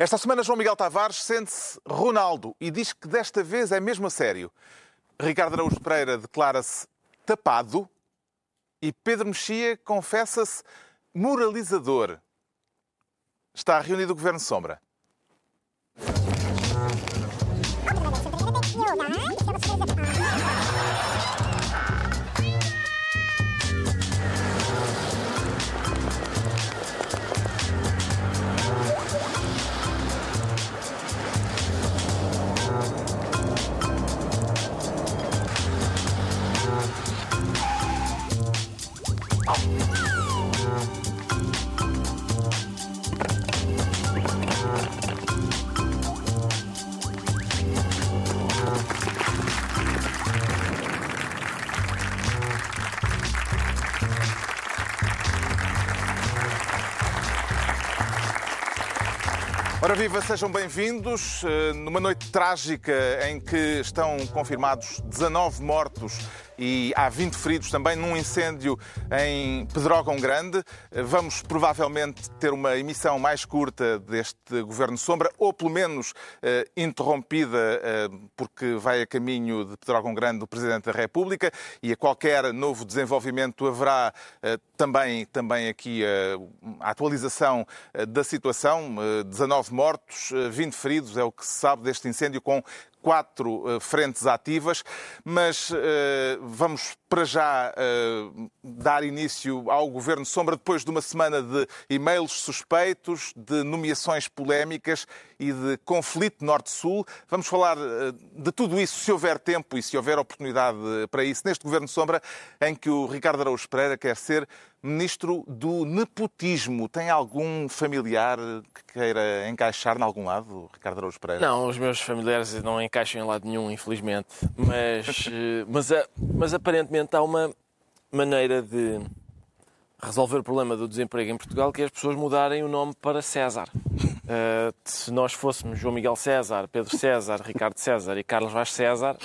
Esta semana, João Miguel Tavares sente-se Ronaldo e diz que desta vez é mesmo a sério. Ricardo Araújo Pereira declara-se tapado e Pedro Mexia confessa-se moralizador. Está reunido o Governo Sombra. Ora viva, sejam bem-vindos. Eh, numa noite trágica em que estão confirmados 19 mortos e há 20 feridos também num incêndio em Pedrógão Grande. Vamos provavelmente ter uma emissão mais curta deste Governo Sombra, ou pelo menos eh, interrompida, eh, porque vai a caminho de Pedrógão Grande o Presidente da República e a qualquer novo desenvolvimento haverá eh, também, também aqui a atualização da situação. 19 mortos, 20 feridos, é o que se sabe deste incêndio com quatro uh, frentes ativas, mas uh, vamos para já uh, dar início ao Governo Sombra depois de uma semana de e-mails suspeitos, de nomeações polémicas e de conflito Norte-Sul. Vamos falar de tudo isso, se houver tempo e se houver oportunidade para isso, neste Governo Sombra, em que o Ricardo Araújo Pereira quer ser ministro do nepotismo. Tem algum familiar que queira encaixar em algum lado, Ricardo Araújo Pereira? Não, os meus familiares não encaixam em lado nenhum, infelizmente. Mas, eh, mas, eh, mas aparentemente há uma maneira de resolver o problema do desemprego em Portugal que é as pessoas mudarem o nome para César. Uh, se nós fôssemos João Miguel César, Pedro César, Ricardo César e Carlos Vaz César,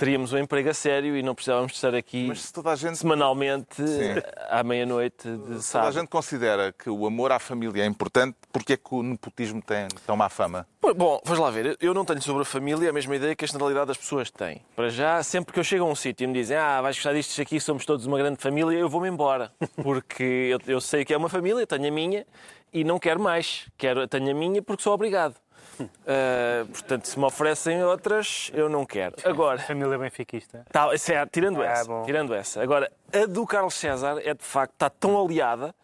teríamos um emprego a sério e não precisávamos estar aqui se gente... semanalmente Sim. à meia-noite de se Toda a gente considera que o amor à família é importante, porque é que o nepotismo tem tão má fama? Bom, vamos lá ver. Eu não tenho sobre a família a mesma ideia que a generalidade das pessoas tem. Para já, sempre que eu chego a um sítio e me dizem ah, vais gostar disto aqui, somos todos uma grande família, eu vou-me embora. Porque eu, eu sei que é uma família, tenho a minha e não quero mais. Quero, tenho a minha porque sou obrigado. Uh, portanto, se me oferecem outras, eu não quero. Agora, família benfiquista. Tá, certo, tirando, ah, essa, tirando essa. Agora, a do Carlos César é de facto, está tão aliada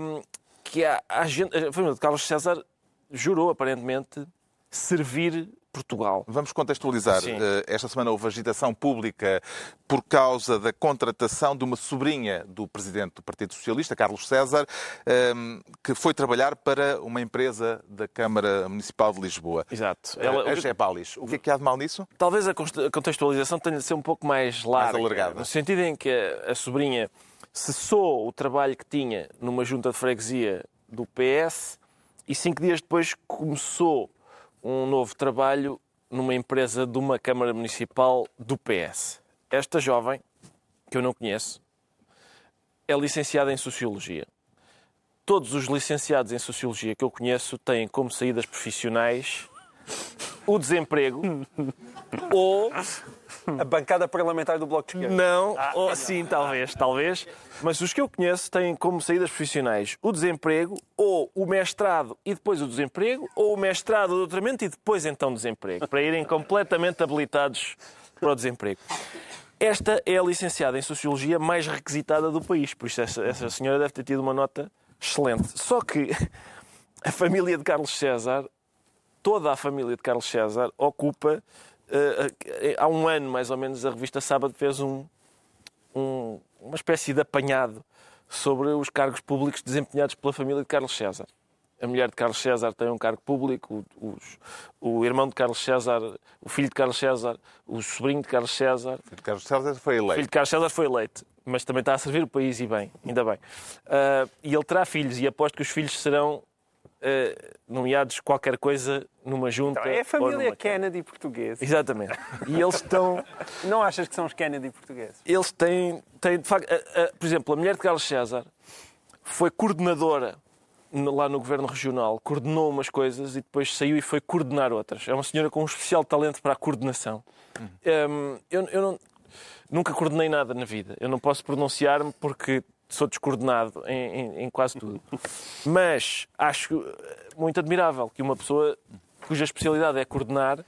um, que há, há gente, a família de Carlos César jurou aparentemente servir Portugal. Vamos contextualizar. Sim. Eh, esta semana houve agitação pública por causa da contratação de uma sobrinha do presidente do Partido Socialista, Carlos César, ehm, que foi trabalhar para uma empresa da Câmara Municipal de Lisboa. Exato. Eh, Ela... A GEPALIS. O que é que há de mal nisso? Talvez a contextualização tenha de ser um pouco mais larga. Mais alargada. No sentido em que a sobrinha cessou o trabalho que tinha numa junta de freguesia do PS e cinco dias depois começou um novo trabalho numa empresa de uma Câmara Municipal do PS. Esta jovem, que eu não conheço, é licenciada em Sociologia. Todos os licenciados em Sociologia que eu conheço têm como saídas profissionais o desemprego ou a bancada parlamentar do Bloco de Esquerda. Não, ah, ou, sim, talvez, talvez. Mas os que eu conheço têm como saídas profissionais o desemprego, ou o mestrado e depois o desemprego, ou o mestrado, o doutoramento e depois então o desemprego, para irem completamente habilitados para o desemprego. Esta é a licenciada em Sociologia mais requisitada do país, por isso essa, essa senhora deve ter tido uma nota excelente. Só que a família de Carlos César, toda a família de Carlos César, ocupa uh, há um ano, mais ou menos, a revista Sábado fez um, um, uma espécie de apanhado sobre os cargos públicos desempenhados pela família de Carlos César. A mulher de Carlos César tem um cargo público, o, o irmão de Carlos César, o filho de Carlos César, o sobrinho de Carlos César. O filho de Carlos César foi eleito. O filho de Carlos César foi eleito, mas também está a servir o país e bem, ainda bem. Uh, e ele terá filhos e aposto que os filhos serão nomeados qualquer coisa numa junta. Então, é a família Kennedy portuguesa. Exatamente. E eles estão. Não achas que são os Kennedy portugueses? Eles têm, têm de facto. A, a, por exemplo, a mulher de Carlos César foi coordenadora no- lá no Governo Regional, coordenou umas coisas e depois saiu e foi coordenar outras. É uma senhora com um especial talento para a coordenação. Hum, eu eu não, nunca coordenei nada na vida. Eu não posso pronunciar-me porque sou descoordenado em, em- em quase tudo. Mas acho muito admirável que uma pessoa cuja especialidade é coordenar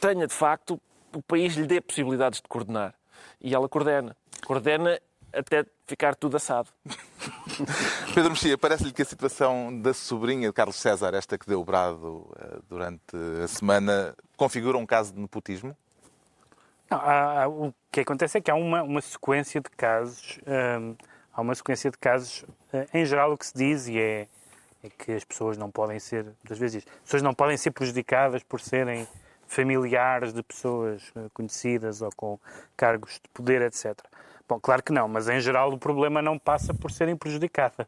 tenha, de facto, o país lhe dê possibilidades de coordenar. E ela coordena. Coordena até ficar tudo assado. Pedro Mexia, parece-lhe que a situação da sobrinha de Carlos César, esta que deu o brado eh, durante a semana, configura um caso de nepotismo? Não, há- há- o que acontece é que há uma, uma sequência de casos, hum, há uma sequência de casos, eh, em geral o que se diz e é, é que as pessoas não podem ser, muitas vezes as pessoas não podem ser prejudicadas por serem familiares de pessoas eh, conhecidas ou com cargos de poder, etc. Bom, claro que não, mas em geral o problema não passa por serem prejudicadas,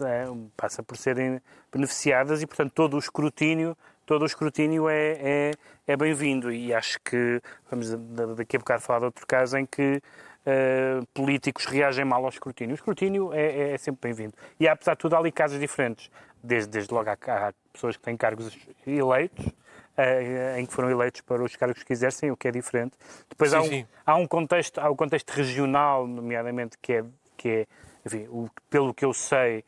é, passa por serem beneficiadas e, portanto, todo o escrutínio, todo o escrutínio é, é, é bem-vindo e acho que vamos da- daqui a bocado falar de outro caso em que eh, políticos reagem mal ao escrutínio. O escrutínio é, é- é sempre bem-vindo. E apesar de tudo, há ali casos diferentes. Desde, desde logo há, há pessoas que têm cargos eleitos, eh, em que foram eleitos para os cargos que exercem, o que é diferente. Depois Sim, há, um, sim. há um contexto, há um contexto regional, nomeadamente, que é, que é enfim, o- pelo que eu sei,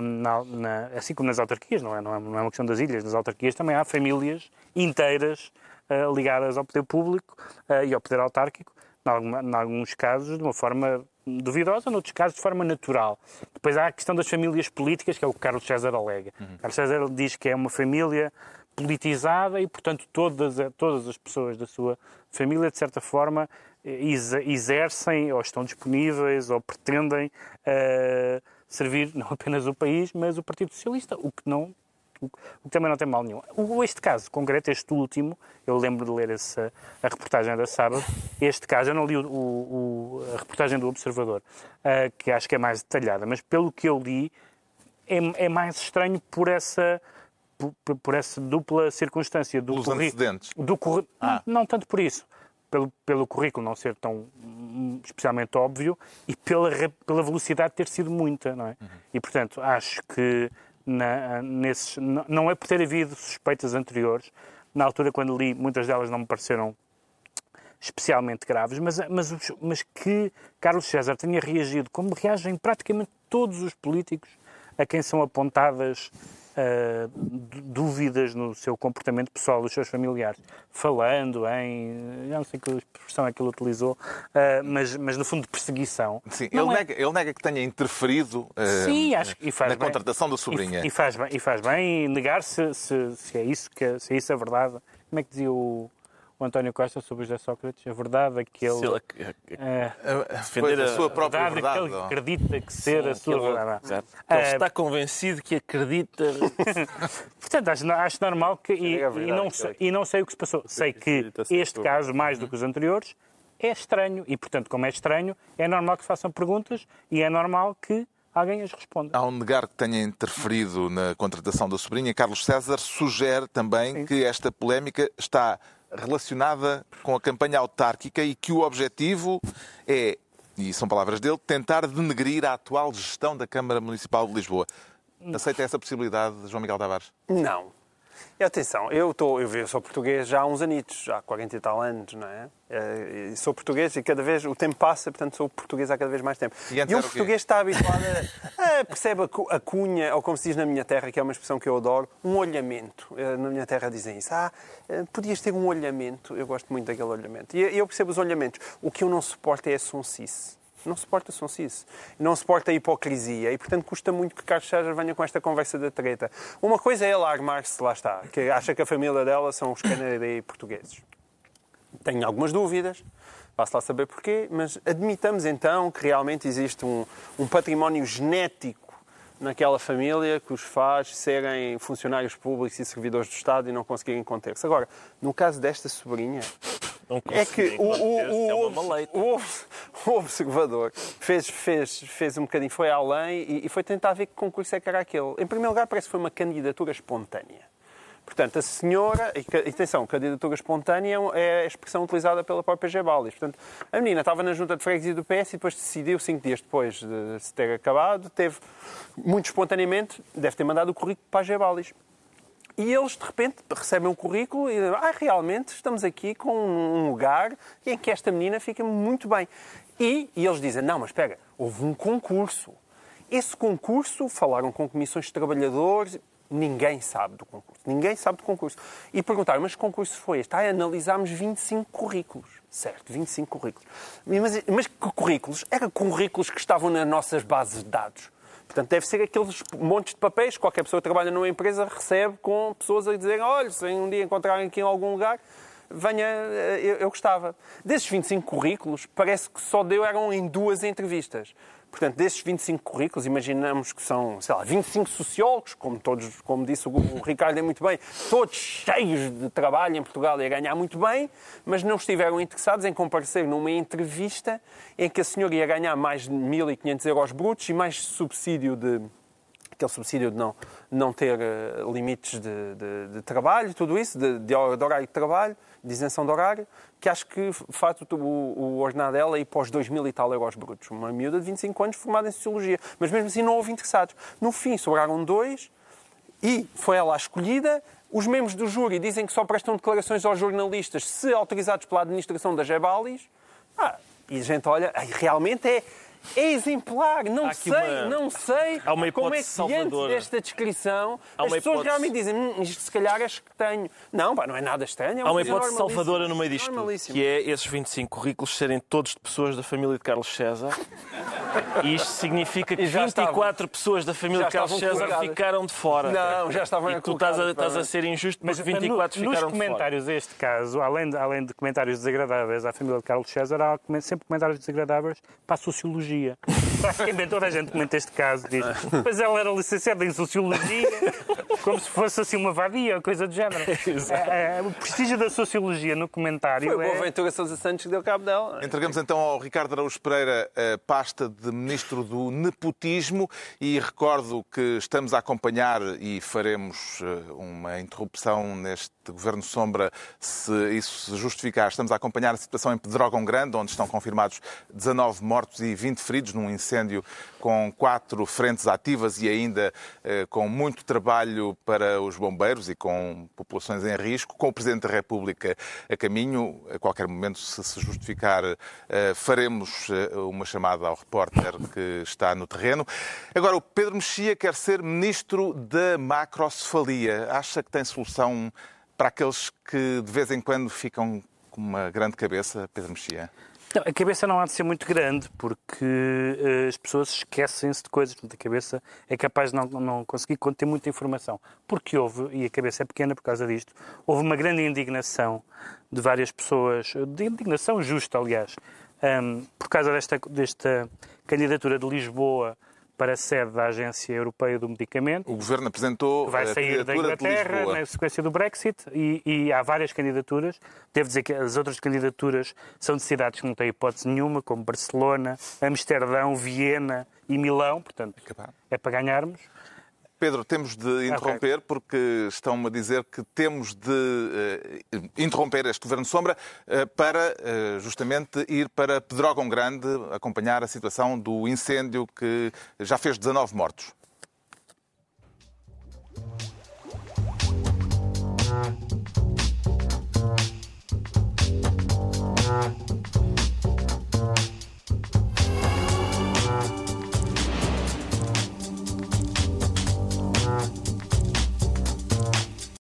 na- na- assim como nas autarquias, não é, não, é, não é uma questão das ilhas, nas autarquias também há famílias inteiras eh, ligadas ao poder público eh, e ao poder autárquico, em, alguns casos de uma forma duvidosa, noutros casos de forma natural. Depois há a questão das famílias políticas, que é o que Carlos César alega. Carlos César diz que é uma família politizada e, portanto, todas, todas as pessoas da sua família, de certa forma, eh, exe- exercem ou estão disponíveis ou pretendem eh, servir não apenas o país, mas o Partido Socialista, o que não o que também não tem mal nenhum. Este caso concreto, este último, eu lembro de ler essa, a reportagem da sábado, este caso, eu não li o- o- a reportagem do Observador, eh, que acho que é mais detalhada, mas pelo que eu li, é, é mais estranho por essa, por, por- essa dupla circunstância do curri- antecedentes. do Ah. não, não tanto por isso, pelo, pelo currículo não ser tão especialmente óbvio e pela, pela velocidade de ter sido muita, não é? E portanto acho que na- nesses, não- é por ter havido suspeitas anteriores. Na altura, quando li, muitas delas não me pareceram especialmente graves, mas, mas, mas que Carlos César tenha reagido como reagem praticamente todos os políticos a quem são apontadas dú- dúvidas no seu comportamento pessoal dos seus familiares, falando em, já não sei que expressão é que ele utilizou, ah, mas, mas no fundo de perseguição. Sim, ele, é- nega, ele nega que tenha interferido eh, Sim, acho e na bem. contratação da E- sobrinha. E, faz bem, e faz bem negar se, se, se é isso que se é isso a verdade. Como é que dizia o, o António Costa sobre o José Sócrates? A verdade é que ele. Se ele- é, Pois, a a- sua a própria verdade, é verdade. que ele acredita que ser a Sim, sua que ele- verdade. Exato. Ele está convencido que acredita. Portanto, acho, acho normal que. E, É verdade, e não que sei, é- e não sei o que se passou. Sei que este caso, mais do que os anteriores, é estranho. E, portanto, como é estranho, é normal que se façam perguntas e é normal que alguém as responda. Ao negar que tenha interferido na contratação da sobrinha, Carlos César sugere também que esta polémica está relacionada com a campanha autárquica e que o objetivo é, e são palavras dele, tentar denegrir a atual gestão da Câmara Municipal de Lisboa. Aceita essa possibilidade, João Miguel Tavares? Não. E atenção, eu, tô, eu, sou português já há uns anitos, já há 40 e tal anos, não é? Eh, E sou português e cada vez o tempo passa, portanto sou português há cada vez mais tempo. E E, um português está habituado a, a percebe a cunha, ou como se diz na minha terra, que é uma expressão que eu adoro, um olhamento. Eh, Na minha terra dizem isso. Ah, eh, podias ter um olhamento. Eu gosto muito daquele olhamento. E eu percebo os olhamentos. O que eu não suporto é a sonsice. Não suporta sonsice. Não suporta a hipocrisia. E, portanto, custa muito que Carlos César venha com esta conversa da treta. Uma coisa é ela armar-se, lá está, que acha que a família dela são os Canadá portugueses. Tenho algumas dúvidas, vá-se lá saber porquê, mas admitamos então que realmente existe um, um património genético naquela família que os faz serem funcionários públicos e servidores do Estado e não conseguirem conter-se. Agora, no caso desta sobrinha, Não é que o, o, é o, o, o observador fez, fez, fez um bocadinho, foi além e, e foi tentar ver que concurso é que era aquele. Em primeiro lugar, parece que foi uma candidatura espontânea. Portanto, a senhora, e atenção, candidatura espontânea é a expressão utilizada pela própria Gebalis. Portanto, a menina estava na junta de freguesia do PS e depois decidiu, cinco dias depois de se ter acabado, teve, muito espontaneamente, deve ter mandado o currículo para a Gebalis. E eles, de repente, recebem um currículo e dizem, ah, realmente estamos aqui com um lugar em que esta menina fica muito bem. E, e eles dizem, não, mas espera, houve um concurso. Esse concurso, falaram com comissões de trabalhadores, ninguém sabe do concurso. Ninguém sabe do concurso. E perguntaram, mas que concurso foi este? Ah, analisámos 25 currículos. Certo, 25 currículos. Mas, mas que currículos? Eram currículos que estavam nas nossas bases de dados. Portanto, deve ser aqueles montes de papéis que qualquer pessoa que trabalha numa empresa recebe com pessoas a dizer olha, se um dia encontrarem aqui em algum lugar, venha, eh, eu, eu gostava. Desses 25 currículos, parece que só deu eram em duas entrevistas. Portanto, desses 25 currículos, imaginamos que são, sei lá, 25 sociólogos, como todos, como disse o Ricardo é muito bem, todos cheios de trabalho em Portugal e a ganhar muito bem, mas não estiveram interessados em comparecer numa entrevista em que a senhora ia ganhar mais de 1.500 euros brutos e mais subsídio de aquele subsídio de não, não ter uh, limites de, de, de, trabalho, tudo isso, de, de, horário de trabalho, de isenção de horário, que acho que faz o, o ordenado dela ir para os 2 mil e tal euros brutos. Uma miúda de 25 anos formada em Sociologia. Mas mesmo assim não houve interessados. No fim, sobraram dois e foi ela a escolhida. Os membros do júri dizem que só prestam declarações aos jornalistas se autorizados pela administração da Gebalis. Ah, e a gente olha, realmente é é exemplar. Não sei, uma... não sei Há uma como é que diante desta descrição Há as pessoas hipótese... realmente dizem hum, isto se calhar acho que tenho. Não, pá, não é nada estranho. É Há uma hipótese salvadora no meio disto que é esses 25 currículos serem todos de pessoas da família de Carlos César. Isto significa que 24 estavam, pessoas da família de Carlos César colocadas. ficaram de fora. Não, já estavam E tu estás a, estás a ser injusto, mas 24 no, ficaram Nos comentários deste caso, além de, além de comentários desagradáveis à família de Carlos César, há sempre comentários desagradáveis para a sociologia. Quem toda a gente comenta este caso diz, mas ela era licenciada em Sociologia, como se fosse assim uma vadia, coisa do género. É, é, o prestígio da Sociologia no comentário Foi é... o Ventura Sousa Santos que deu cabo dela. Entregamos então ao Ricardo Araújo Pereira a pasta de Ministro do Nepotismo e recordo que estamos a acompanhar e faremos eh, uma interrupção neste Governo Sombra se isso se justificar. Estamos a acompanhar a situação em Pedrógão Grande, onde estão confirmados 19 mortos e 20 feridos num incêndio com quatro frentes ativas e ainda eh, com muito trabalho para os bombeiros e com populações em risco, com o Presidente da República a caminho. A qualquer momento, se se justificar, eh, faremos eh, uma chamada ao repórter que está no terreno. Agora, o Pedro Mexia quer ser Ministro da Macrocefalia. Acha que tem solução para aqueles que de vez em quando ficam com uma grande cabeça, Pedro Mexia? A cabeça não há de ser muito grande, porque uh, as pessoas esquecem-se de coisas. A cabeça é capaz de não, não conseguir conter muita informação. Porque houve, e a cabeça é pequena por causa disto, houve uma grande indignação de várias pessoas, de indignação justa, aliás, um, por causa desta, desta candidatura de Lisboa para a sede da Agência Europeia do Medicamento. O Governo apresentou vai sair da Inglaterra na sequência do Brexit e, e, há várias candidaturas. Devo dizer que as outras candidaturas são de cidades que não têm hipótese nenhuma, como Barcelona, Amsterdão, Viena e Milão. Portanto, é para ganharmos. Pedro, temos de interromper okay. porque estão-me a dizer que temos de uh, interromper este Governo Sombra uh, para uh, justamente ir para Pedrógão Grande acompanhar a situação do incêndio que já fez 19 mortos.